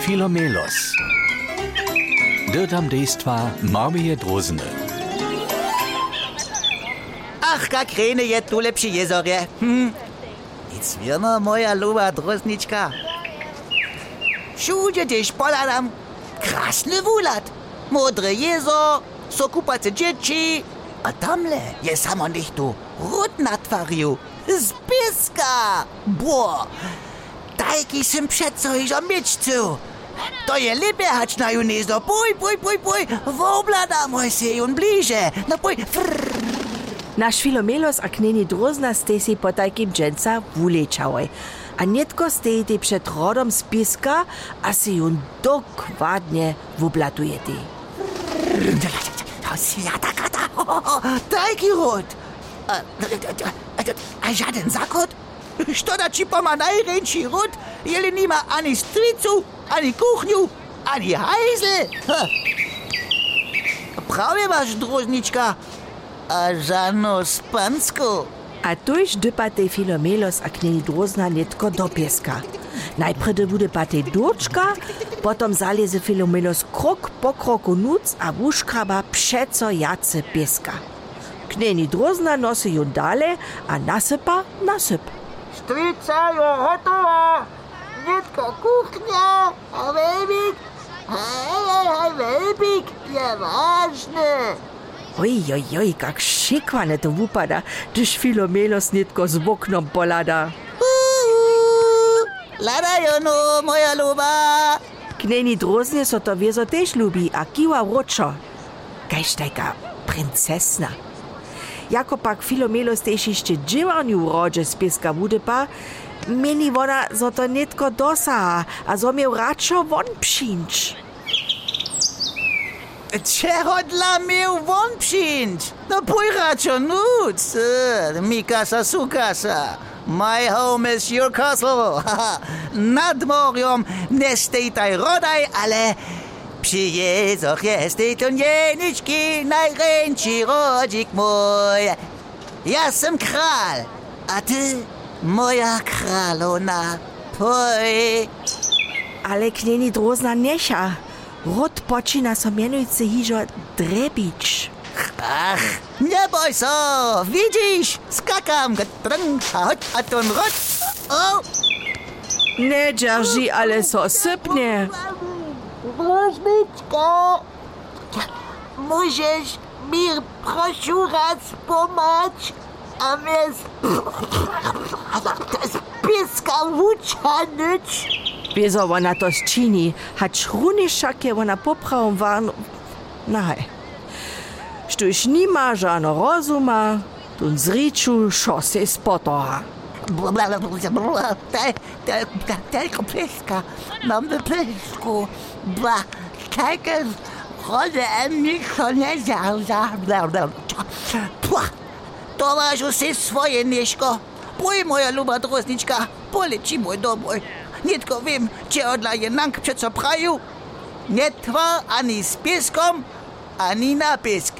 Filomelos. Dirtam dejstva Marmije Drozny. Ach, jak rene je tu lepší jezorje. Hm. Nic wirno, moja luba droznička. Všude, gdzieś poladam, krasny wulat. Modre jezor, so kupace. A tamle je samo nicht tu rud na twarju. Z pieska. Bo, tajki sym przeco iż o miečcu. To je lepehačna junezdo, poj, poj, poj, poj, voblada moj sejun bliže, napoj. Frrr. Naš filomelos akneni drozna stesi po takim dženca vulečavoj. A netko stejiti pred rodom spiska, a se jun dokvadnje vublatujeti. Taki rod. A žaden zakot? Što da ci poma najręci rud, jeli nima ani stricu, ani kuchniu, ani hajzel? Ha. Prawie masz, drozniczka. A żano spansku. A tuž dypate Filomelos a kneni drozna netko do pieska. Najpredy bude pate dočka, potom zaleze Filomelos krok po kroku nuc a vuškraba přeco jace pieska. Kneni drozna nosi jun dale a nasypa nasyp. Strica je gotova, Ljudka kuhnja, a bebik, hej, hej, hej, bebik je važne. Oj, oj, oj, kak šikvane to upada, tiš filomelo snitko z boknom polada. Ladajo no, moja ljuba. Kneni droznje so to vezo tež ljubi, a kiva vročo. Kaj štajka, princesna. Jako pak Filomelos też jeszcze dziewaniu w rodzie z pieska wudypa, meni wona, zo to netko dosaha, a zo miał radšo von pšinč. Czego dla mnie won przyjść? No pójra co nuc. Eh, Mi casa, su casa. My home is your castle. Nad moriem nie stejtaj rodaj, ale przy jezoch jesteś to nieniczki, najręci rodzik mój. Ja jestem kral, a ty moja kralona. Poj. Ale kneni drozna necha. Rod počina so mienujúce hižo drebič. Ach, nie boj so, widzisz, skakam, trng, a chodź, a ten rot. O, Ne dzierži, ale so sypnie. Różniczka, możesz mi prosiu raz pomać, a mnie z... pieska wuczanyć. Wieso ona to zčini, hač runišak je ona popravom varno... Nahaj. Štuž nima žano rozuma, tun zriču šose spotoha. Tylko pieska, mam wypysku, bla, takie chody emnico nie Pła, towarzysz si swoje mieszko. Pój, moja luba drozniczka, poleci mój dobój. Nie tylko wiem, czy odla jednak przeco praju. Nie trwa ani z pieskom, ani na piesk.